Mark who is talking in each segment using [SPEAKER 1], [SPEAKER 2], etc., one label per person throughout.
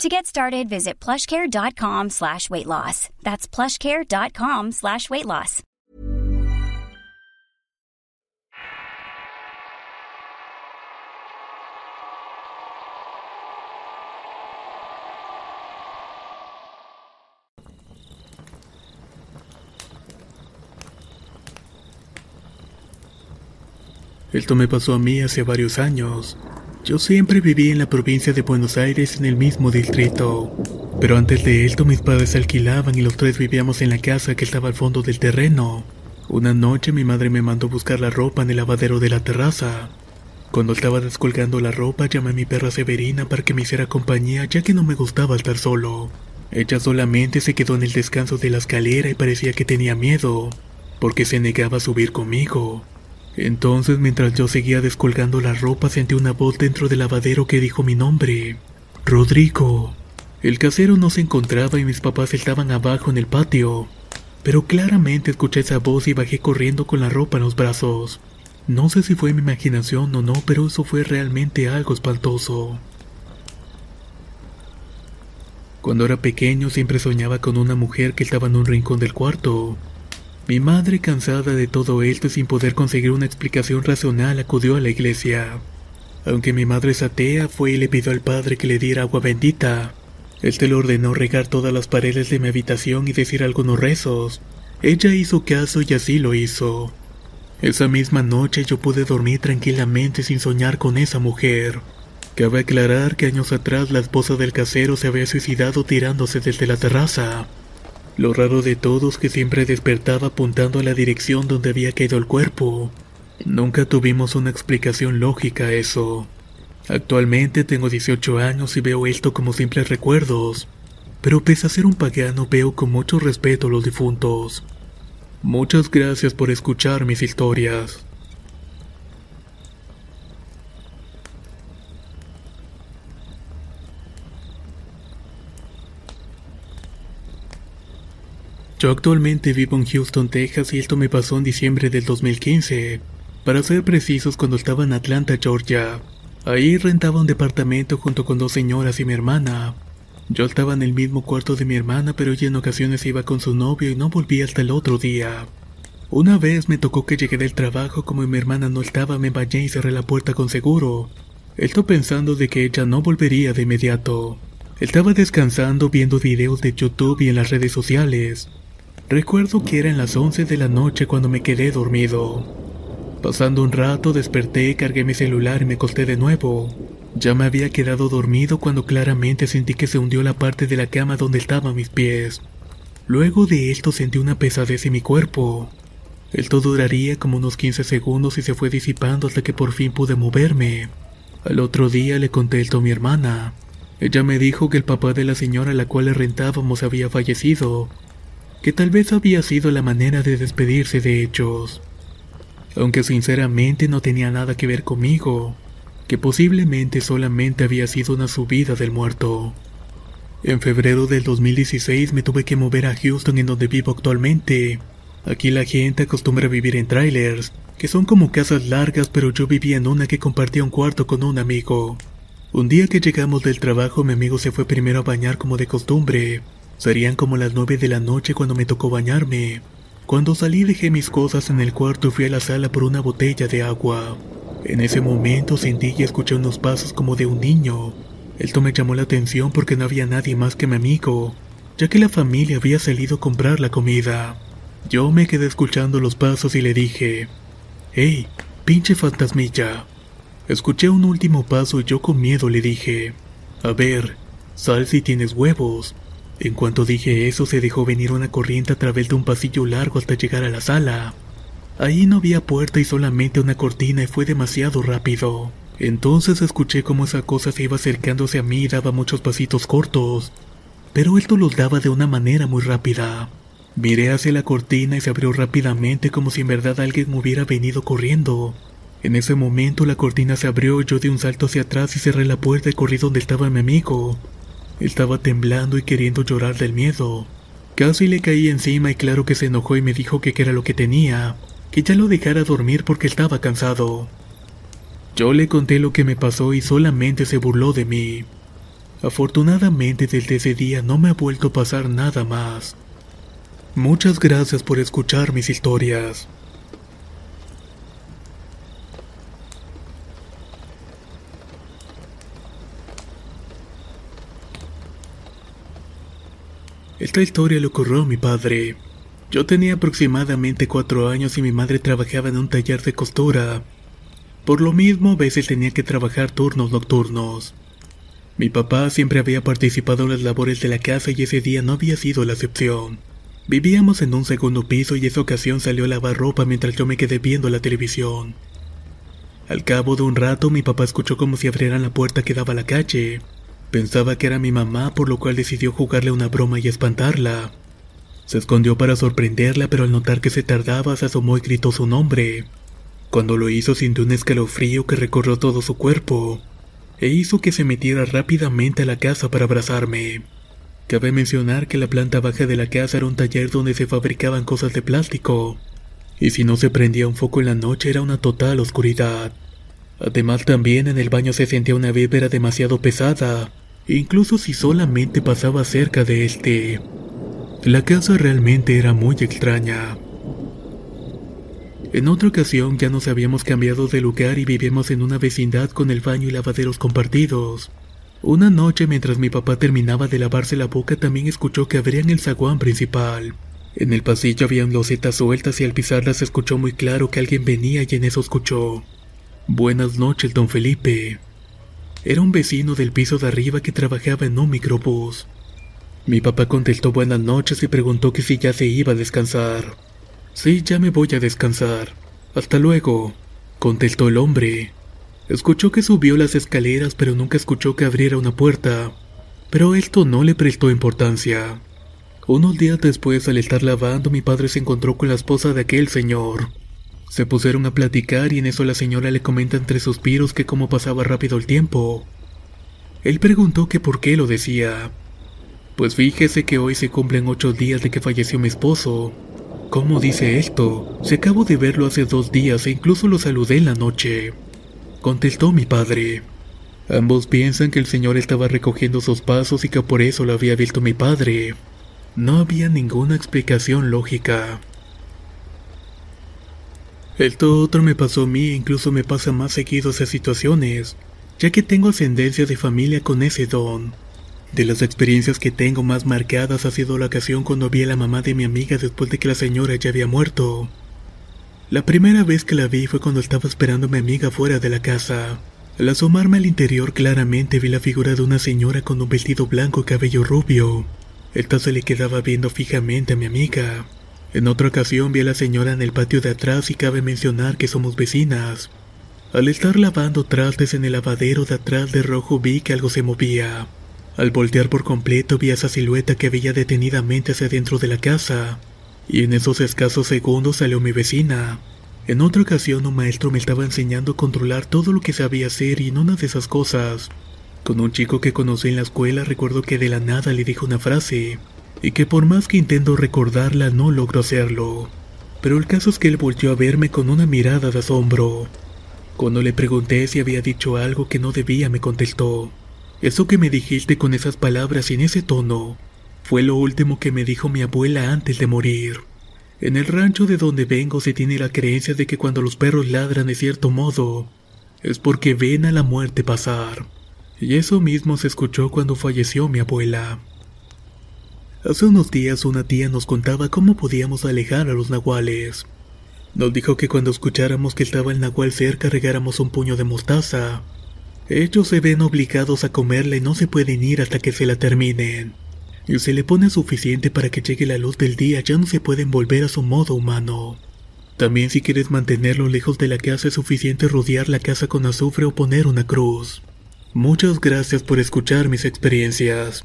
[SPEAKER 1] To get started, visit plushcare.com slash weight loss. That's plushcare.com slash weight loss.
[SPEAKER 2] Esto me pasó a mí hace varios años. Yo siempre viví en la provincia de Buenos Aires en el mismo distrito. Pero antes de esto mis padres alquilaban y los tres vivíamos en la casa que estaba al fondo del terreno. Una noche mi madre me mandó buscar la ropa en el lavadero de la terraza. Cuando estaba descolgando la ropa llamé a mi perra Severina para que me hiciera compañía ya que no me gustaba estar solo. Ella solamente se quedó en el descanso de la escalera y parecía que tenía miedo, porque se negaba a subir conmigo. Entonces, mientras yo seguía descolgando la ropa, sentí una voz dentro del lavadero que dijo mi nombre. Rodrigo. El casero no se encontraba y mis papás estaban abajo en el patio. Pero claramente escuché esa voz y bajé corriendo con la ropa en los brazos. No sé si fue mi imaginación o no, pero eso fue realmente algo espantoso. Cuando era pequeño siempre soñaba con una mujer que estaba en un rincón del cuarto. Mi madre, cansada de todo esto y sin poder conseguir una explicación racional, acudió a la iglesia. Aunque mi madre es atea, fue y le pidió al padre que le diera agua bendita. Este le ordenó regar todas las paredes de mi habitación y decir algunos rezos. Ella hizo caso y así lo hizo. Esa misma noche yo pude dormir tranquilamente sin soñar con esa mujer. Cabe aclarar que años atrás la esposa del casero se había suicidado tirándose desde la terraza. Lo raro de todo es que siempre despertaba apuntando a la dirección donde había caído el cuerpo. Nunca tuvimos una explicación lógica a eso. Actualmente tengo 18 años y veo esto como simples recuerdos, pero pese a ser un pagano veo con mucho respeto a los difuntos. Muchas gracias por escuchar mis historias. Yo actualmente vivo en Houston, Texas y esto me pasó en diciembre del 2015. Para ser precisos, cuando estaba en Atlanta, Georgia. Ahí rentaba un departamento junto con dos señoras y mi hermana. Yo estaba en el mismo cuarto de mi hermana, pero ella en ocasiones iba con su novio y no volvía hasta el otro día. Una vez me tocó que llegué del trabajo, como mi hermana no estaba, me bañé y cerré la puerta con seguro. Esto pensando de que ella no volvería de inmediato. Estaba descansando viendo videos de YouTube y en las redes sociales. Recuerdo que eran las 11 de la noche cuando me quedé dormido. Pasando un rato desperté, cargué mi celular y me acosté de nuevo. Ya me había quedado dormido cuando claramente sentí que se hundió la parte de la cama donde estaban mis pies. Luego de esto sentí una pesadez en mi cuerpo. Esto duraría como unos 15 segundos y se fue disipando hasta que por fin pude moverme. Al otro día le conté esto a mi hermana. Ella me dijo que el papá de la señora a la cual le rentábamos había fallecido que tal vez había sido la manera de despedirse de ellos. Aunque sinceramente no tenía nada que ver conmigo, que posiblemente solamente había sido una subida del muerto. En febrero del 2016 me tuve que mover a Houston en donde vivo actualmente. Aquí la gente acostumbra vivir en trailers, que son como casas largas pero yo vivía en una que compartía un cuarto con un amigo. Un día que llegamos del trabajo mi amigo se fue primero a bañar como de costumbre, Serían como las nueve de la noche cuando me tocó bañarme. Cuando salí dejé mis cosas en el cuarto y fui a la sala por una botella de agua. En ese momento sentí y escuché unos pasos como de un niño. Esto me llamó la atención porque no había nadie más que mi amigo, ya que la familia había salido a comprar la comida. Yo me quedé escuchando los pasos y le dije, ¡Hey, pinche fantasmilla! Escuché un último paso y yo con miedo le dije, A ver, sal si tienes huevos. En cuanto dije eso, se dejó venir una corriente a través de un pasillo largo hasta llegar a la sala. Ahí no había puerta y solamente una cortina y fue demasiado rápido. Entonces escuché cómo esa cosa se iba acercándose a mí y daba muchos pasitos cortos. Pero esto los daba de una manera muy rápida. Miré hacia la cortina y se abrió rápidamente como si en verdad alguien hubiera venido corriendo. En ese momento la cortina se abrió, yo di un salto hacia atrás y cerré la puerta y corrí donde estaba mi amigo. Estaba temblando y queriendo llorar del miedo. Casi le caí encima y claro que se enojó y me dijo que qué era lo que tenía, que ya lo dejara dormir porque estaba cansado. Yo le conté lo que me pasó y solamente se burló de mí. Afortunadamente desde ese día no me ha vuelto a pasar nada más. Muchas gracias por escuchar mis historias. Esta historia le ocurrió a mi padre. Yo tenía aproximadamente cuatro años y mi madre trabajaba en un taller de costura. Por lo mismo, a veces tenía que trabajar turnos nocturnos. Mi papá siempre había participado en las labores de la casa y ese día no había sido la excepción. Vivíamos en un segundo piso y esa ocasión salió a lavar ropa mientras yo me quedé viendo la televisión. Al cabo de un rato mi papá escuchó como si abrieran la puerta que daba a la calle. Pensaba que era mi mamá, por lo cual decidió jugarle una broma y espantarla. Se escondió para sorprenderla, pero al notar que se tardaba, se asomó y gritó su nombre. Cuando lo hizo sintió un escalofrío que recorrió todo su cuerpo, e hizo que se metiera rápidamente a la casa para abrazarme. Cabe mencionar que la planta baja de la casa era un taller donde se fabricaban cosas de plástico, y si no se prendía un foco en la noche era una total oscuridad. Además también en el baño se sentía una víbera demasiado pesada, incluso si solamente pasaba cerca de este. La casa realmente era muy extraña. En otra ocasión ya nos habíamos cambiado de lugar y vivíamos en una vecindad con el baño y lavaderos compartidos. Una noche mientras mi papá terminaba de lavarse la boca también escuchó que abrían el zaguán principal. En el pasillo habían losetas sueltas y al pisarlas escuchó muy claro que alguien venía y en eso escuchó. Buenas noches, don Felipe. Era un vecino del piso de arriba que trabajaba en un microbús. Mi papá contestó buenas noches y preguntó que si ya se iba a descansar. Sí, ya me voy a descansar. Hasta luego, contestó el hombre. Escuchó que subió las escaleras pero nunca escuchó que abriera una puerta. Pero esto no le prestó importancia. Unos días después, al estar lavando, mi padre se encontró con la esposa de aquel señor. Se pusieron a platicar y en eso la señora le comenta entre suspiros que cómo pasaba rápido el tiempo. Él preguntó que por qué lo decía. Pues fíjese que hoy se cumplen ocho días de que falleció mi esposo. ¿Cómo dice esto? Se acabo de verlo hace dos días e incluso lo saludé en la noche. Contestó mi padre. Ambos piensan que el señor estaba recogiendo sus pasos y que por eso lo había visto mi padre. No había ninguna explicación lógica. Esto otro me pasó a mí e incluso me pasa más seguido esas situaciones, ya que tengo ascendencia de familia con ese don. De las experiencias que tengo más marcadas ha sido la ocasión cuando vi a la mamá de mi amiga después de que la señora ya había muerto. La primera vez que la vi fue cuando estaba esperando a mi amiga fuera de la casa. Al asomarme al interior claramente vi la figura de una señora con un vestido blanco y cabello rubio. Esta se le quedaba viendo fijamente a mi amiga. En otra ocasión vi a la señora en el patio de atrás y cabe mencionar que somos vecinas. Al estar lavando trastes en el lavadero de atrás de rojo vi que algo se movía. Al voltear por completo vi a esa silueta que veía detenidamente hacia dentro de la casa. Y en esos escasos segundos salió mi vecina. En otra ocasión un maestro me estaba enseñando a controlar todo lo que sabía hacer y en una de esas cosas. Con un chico que conocí en la escuela recuerdo que de la nada le dijo una frase y que por más que intento recordarla no logro hacerlo. Pero el caso es que él volvió a verme con una mirada de asombro. Cuando le pregunté si había dicho algo que no debía, me contestó. Eso que me dijiste con esas palabras y en ese tono fue lo último que me dijo mi abuela antes de morir. En el rancho de donde vengo se tiene la creencia de que cuando los perros ladran de cierto modo, es porque ven a la muerte pasar. Y eso mismo se escuchó cuando falleció mi abuela. Hace unos días una tía nos contaba cómo podíamos alejar a los nahuales. Nos dijo que cuando escucháramos que estaba el nahual cerca regáramos un puño de mostaza. Ellos se ven obligados a comerla y no se pueden ir hasta que se la terminen. Y si le pone suficiente para que llegue la luz del día ya no se pueden volver a su modo humano. También si quieres mantenerlo lejos de la casa es suficiente rodear la casa con azufre o poner una cruz. Muchas gracias por escuchar mis experiencias.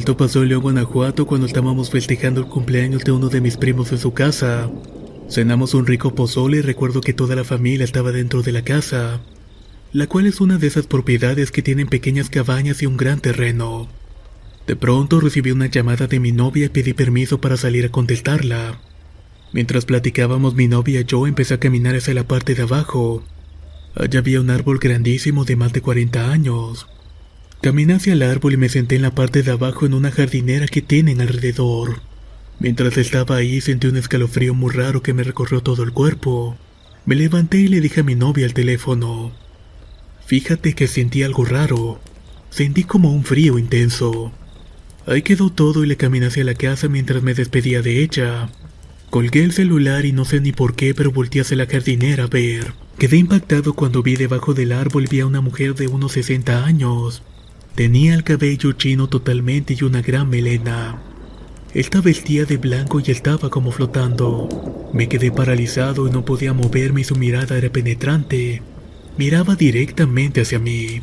[SPEAKER 2] Esto pasó en León, Guanajuato cuando estábamos festejando el cumpleaños de uno de mis primos en su casa. Cenamos un rico pozole y recuerdo que toda la familia estaba dentro de la casa, la cual es una de esas propiedades que tienen pequeñas cabañas y un gran terreno. De pronto recibí una llamada de mi novia y pedí permiso para salir a contestarla. Mientras platicábamos mi novia y yo empecé a caminar hacia la parte de abajo. Allá había un árbol grandísimo de más de 40 años. Caminé hacia el árbol y me senté en la parte de abajo en una jardinera que tienen alrededor. Mientras estaba ahí sentí un escalofrío muy raro que me recorrió todo el cuerpo. Me levanté y le dije a mi novia al teléfono. Fíjate que sentí algo raro. Sentí como un frío intenso. Ahí quedó todo y le caminé hacia la casa mientras me despedía de ella. Colgué el celular y no sé ni por qué, pero volteé hacia la jardinera a ver. Quedé impactado cuando vi debajo del árbol vi a una mujer de unos 60 años. Tenía el cabello chino totalmente y una gran melena. Esta vestía de blanco y estaba como flotando. Me quedé paralizado y no podía moverme y su mirada era penetrante. Miraba directamente hacia mí.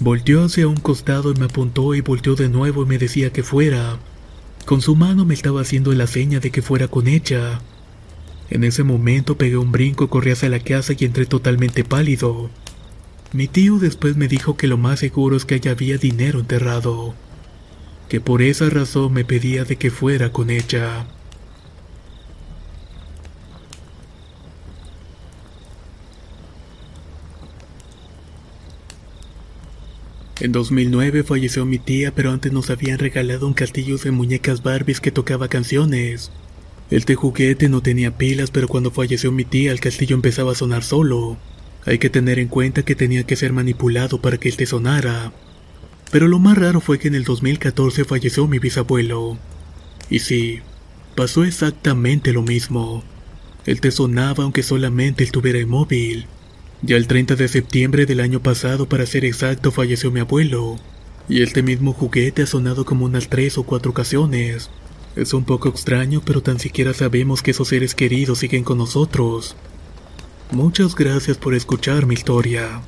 [SPEAKER 2] Volteó hacia un costado y me apuntó y volteó de nuevo y me decía que fuera. Con su mano me estaba haciendo la seña de que fuera con ella. En ese momento pegué un brinco, corrí hacia la casa y entré totalmente pálido. Mi tío después me dijo que lo más seguro es que allá había dinero enterrado, que por esa razón me pedía de que fuera con ella. En 2009 falleció mi tía, pero antes nos habían regalado un castillo de muñecas Barbies que tocaba canciones. Este juguete no tenía pilas, pero cuando falleció mi tía el castillo empezaba a sonar solo. Hay que tener en cuenta que tenía que ser manipulado para que este sonara. Pero lo más raro fue que en el 2014 falleció mi bisabuelo. Y sí, pasó exactamente lo mismo. Él te sonaba aunque solamente estuviera inmóvil. Ya el 30 de septiembre del año pasado, para ser exacto, falleció mi abuelo. Y este mismo juguete ha sonado como unas tres o cuatro ocasiones. Es un poco extraño, pero tan siquiera sabemos que esos seres queridos siguen con nosotros. Muchas gracias por escuchar mi historia.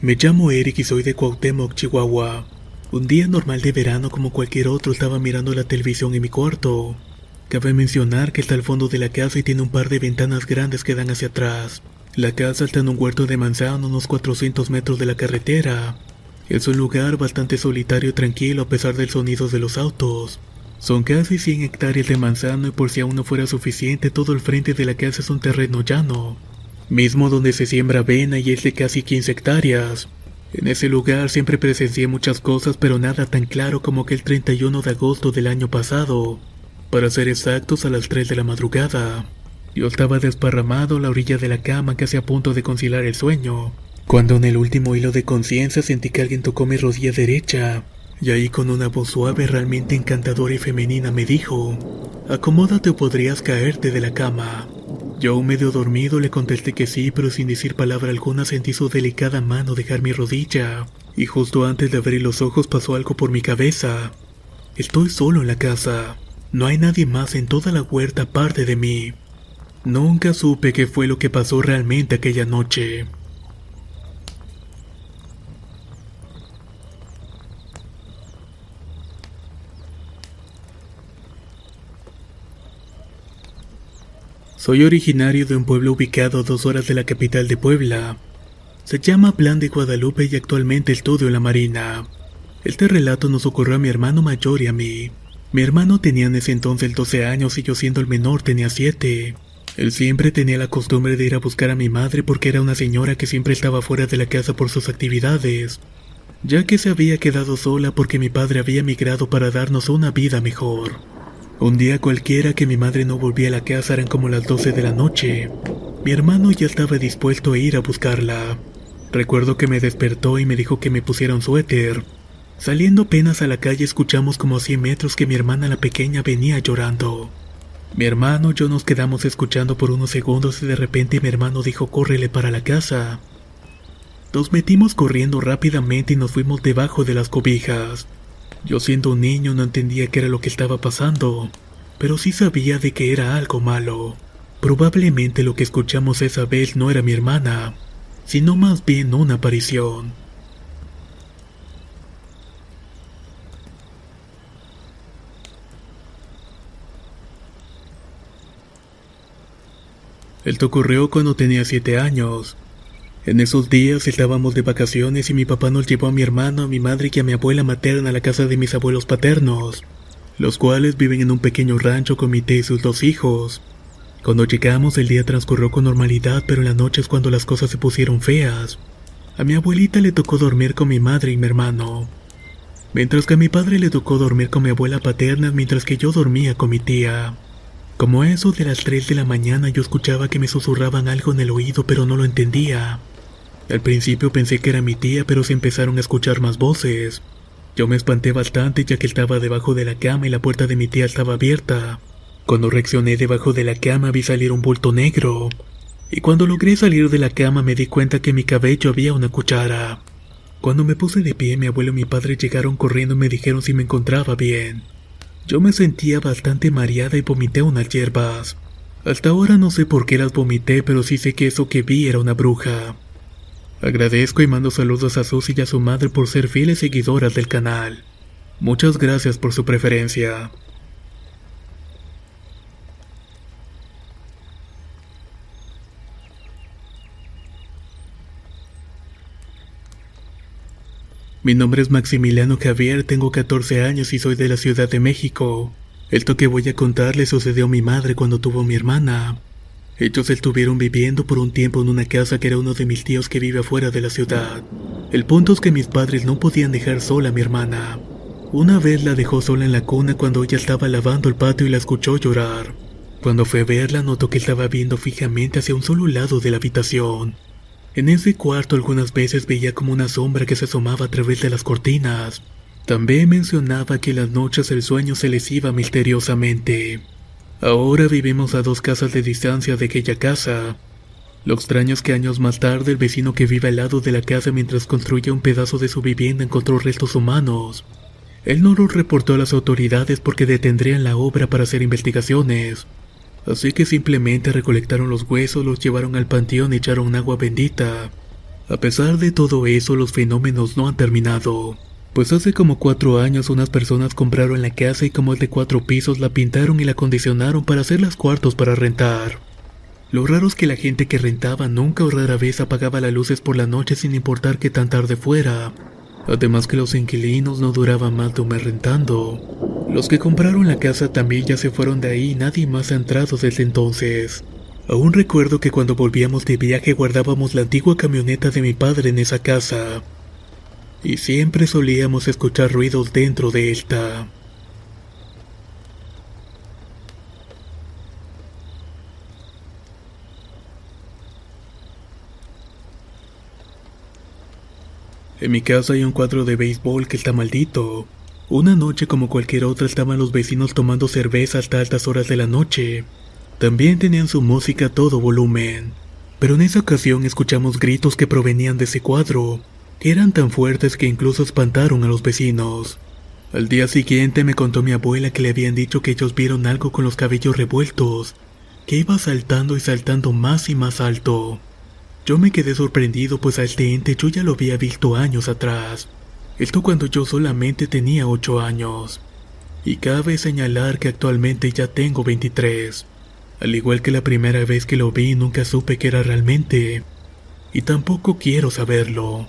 [SPEAKER 2] Me llamo Eric y soy de Cuauhtémoc, Chihuahua. Un día normal de verano como cualquier otro estaba mirando la televisión en mi cuarto. Cabe mencionar que está al fondo de la casa y tiene un par de ventanas grandes que dan hacia atrás. La casa está en un huerto de manzana unos 400 metros de la carretera. Es un lugar bastante solitario y tranquilo a pesar del sonido de los autos. Son casi 100 hectáreas de manzano y por si aún no fuera suficiente, todo el frente de la casa es un terreno llano, mismo donde se siembra avena y es de casi 15 hectáreas. En ese lugar siempre presencié muchas cosas, pero nada tan claro como que el 31 de agosto del año pasado, para ser exactos a las 3 de la madrugada. Yo estaba desparramado a la orilla de la cama casi a punto de conciliar el sueño, cuando en el último hilo de conciencia sentí que alguien tocó mi rodilla derecha, y ahí con una voz suave realmente encantadora y femenina me dijo, acomódate o podrías caerte de la cama. Yo medio dormido le contesté que sí, pero sin decir palabra alguna sentí su delicada mano dejar mi rodilla, y justo antes de abrir los ojos pasó algo por mi cabeza. Estoy solo en la casa. No hay nadie más en toda la huerta aparte de mí. Nunca supe qué fue lo que pasó realmente aquella noche. Soy originario de un pueblo ubicado a dos horas de la capital de Puebla. Se llama Plan de Guadalupe y actualmente estudio en la Marina. Este relato nos ocurrió a mi hermano mayor y a mí. Mi hermano tenía en ese entonces 12 años y yo siendo el menor tenía 7. Él siempre tenía la costumbre de ir a buscar a mi madre porque era una señora que siempre estaba fuera de la casa por sus actividades, ya que se había quedado sola porque mi padre había migrado para darnos una vida mejor. Un día cualquiera que mi madre no volvía a la casa eran como las 12 de la noche. Mi hermano ya estaba dispuesto a ir a buscarla. Recuerdo que me despertó y me dijo que me pusiera un suéter. Saliendo apenas a la calle escuchamos como a 100 metros que mi hermana la pequeña venía llorando. Mi hermano y yo nos quedamos escuchando por unos segundos y de repente mi hermano dijo córrele para la casa. Nos metimos corriendo rápidamente y nos fuimos debajo de las cobijas. Yo siendo un niño no entendía qué era lo que estaba pasando, pero sí sabía de que era algo malo. Probablemente lo que escuchamos esa vez no era mi hermana, sino más bien una aparición. Esto ocurrió cuando tenía siete años. En esos días estábamos de vacaciones y mi papá nos llevó a mi hermano, a mi madre y a mi abuela materna a la casa de mis abuelos paternos, los cuales viven en un pequeño rancho con mi tía y sus dos hijos. Cuando llegamos el día transcurrió con normalidad, pero en la noche es cuando las cosas se pusieron feas. A mi abuelita le tocó dormir con mi madre y mi hermano, mientras que a mi padre le tocó dormir con mi abuela paterna mientras que yo dormía con mi tía. Como eso de las 3 de la mañana yo escuchaba que me susurraban algo en el oído pero no lo entendía. Al principio pensé que era mi tía, pero se empezaron a escuchar más voces. Yo me espanté bastante ya que estaba debajo de la cama y la puerta de mi tía estaba abierta. Cuando reaccioné debajo de la cama vi salir un bulto negro. Y cuando logré salir de la cama me di cuenta que en mi cabello había una cuchara. Cuando me puse de pie mi abuelo y mi padre llegaron corriendo y me dijeron si me encontraba bien. Yo me sentía bastante mareada y vomité unas hierbas. Hasta ahora no sé por qué las vomité, pero sí sé que eso que vi era una bruja. Agradezco y mando saludos a Susy y a su madre por ser fieles seguidoras del canal. Muchas gracias por su preferencia. Mi nombre es Maximiliano Javier, tengo 14 años y soy de la Ciudad de México. Esto que voy a contar le sucedió a mi madre cuando tuvo mi hermana. Ellos estuvieron viviendo por un tiempo en una casa que era uno de mis tíos que vive afuera de la ciudad. El punto es que mis padres no podían dejar sola a mi hermana. Una vez la dejó sola en la cuna cuando ella estaba lavando el patio y la escuchó llorar. Cuando fue a verla notó que estaba viendo fijamente hacia un solo lado de la habitación. En ese cuarto algunas veces veía como una sombra que se asomaba a través de las cortinas. También mencionaba que en las noches el sueño se les iba misteriosamente. Ahora vivimos a dos casas de distancia de aquella casa. Lo extraño es que años más tarde el vecino que vive al lado de la casa mientras construye un pedazo de su vivienda encontró restos humanos. Él no los reportó a las autoridades porque detendrían la obra para hacer investigaciones. Así que simplemente recolectaron los huesos, los llevaron al panteón y echaron agua bendita. A pesar de todo eso, los fenómenos no han terminado. Pues hace como cuatro años unas personas compraron la casa y como es de cuatro pisos la pintaron y la acondicionaron para hacer las cuartos para rentar. Lo raro es que la gente que rentaba nunca o rara vez apagaba las luces por la noche sin importar que tan tarde fuera. Además que los inquilinos no duraban más de un mes rentando. Los que compraron la casa también ya se fueron de ahí y nadie más ha entrado desde entonces. Aún recuerdo que cuando volvíamos de viaje guardábamos la antigua camioneta de mi padre en esa casa y siempre solíamos escuchar ruidos dentro de esta. En mi casa hay un cuadro de béisbol que está maldito. Una noche como cualquier otra estaban los vecinos tomando cerveza hasta altas horas de la noche. También tenían su música a todo volumen. Pero en esa ocasión escuchamos gritos que provenían de ese cuadro, eran tan fuertes que incluso espantaron a los vecinos. Al día siguiente me contó mi abuela que le habían dicho que ellos vieron algo con los cabellos revueltos, que iba saltando y saltando más y más alto. Yo me quedé sorprendido pues a este ente yo ya lo había visto años atrás. Esto cuando yo solamente tenía 8 años. Y cabe señalar que actualmente ya tengo 23. Al igual que la primera vez que lo vi nunca supe que era realmente. Y tampoco quiero saberlo.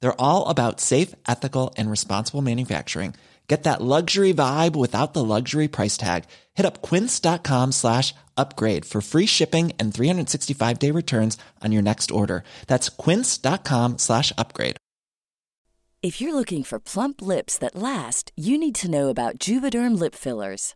[SPEAKER 3] They're all about safe, ethical, and responsible manufacturing. Get that luxury vibe without the luxury price tag. Hit up quince.com slash upgrade for free shipping and 365 day returns on your next order. That's quince.com slash upgrade.
[SPEAKER 4] If you're looking for plump lips that last, you need to know about Juvederm lip fillers.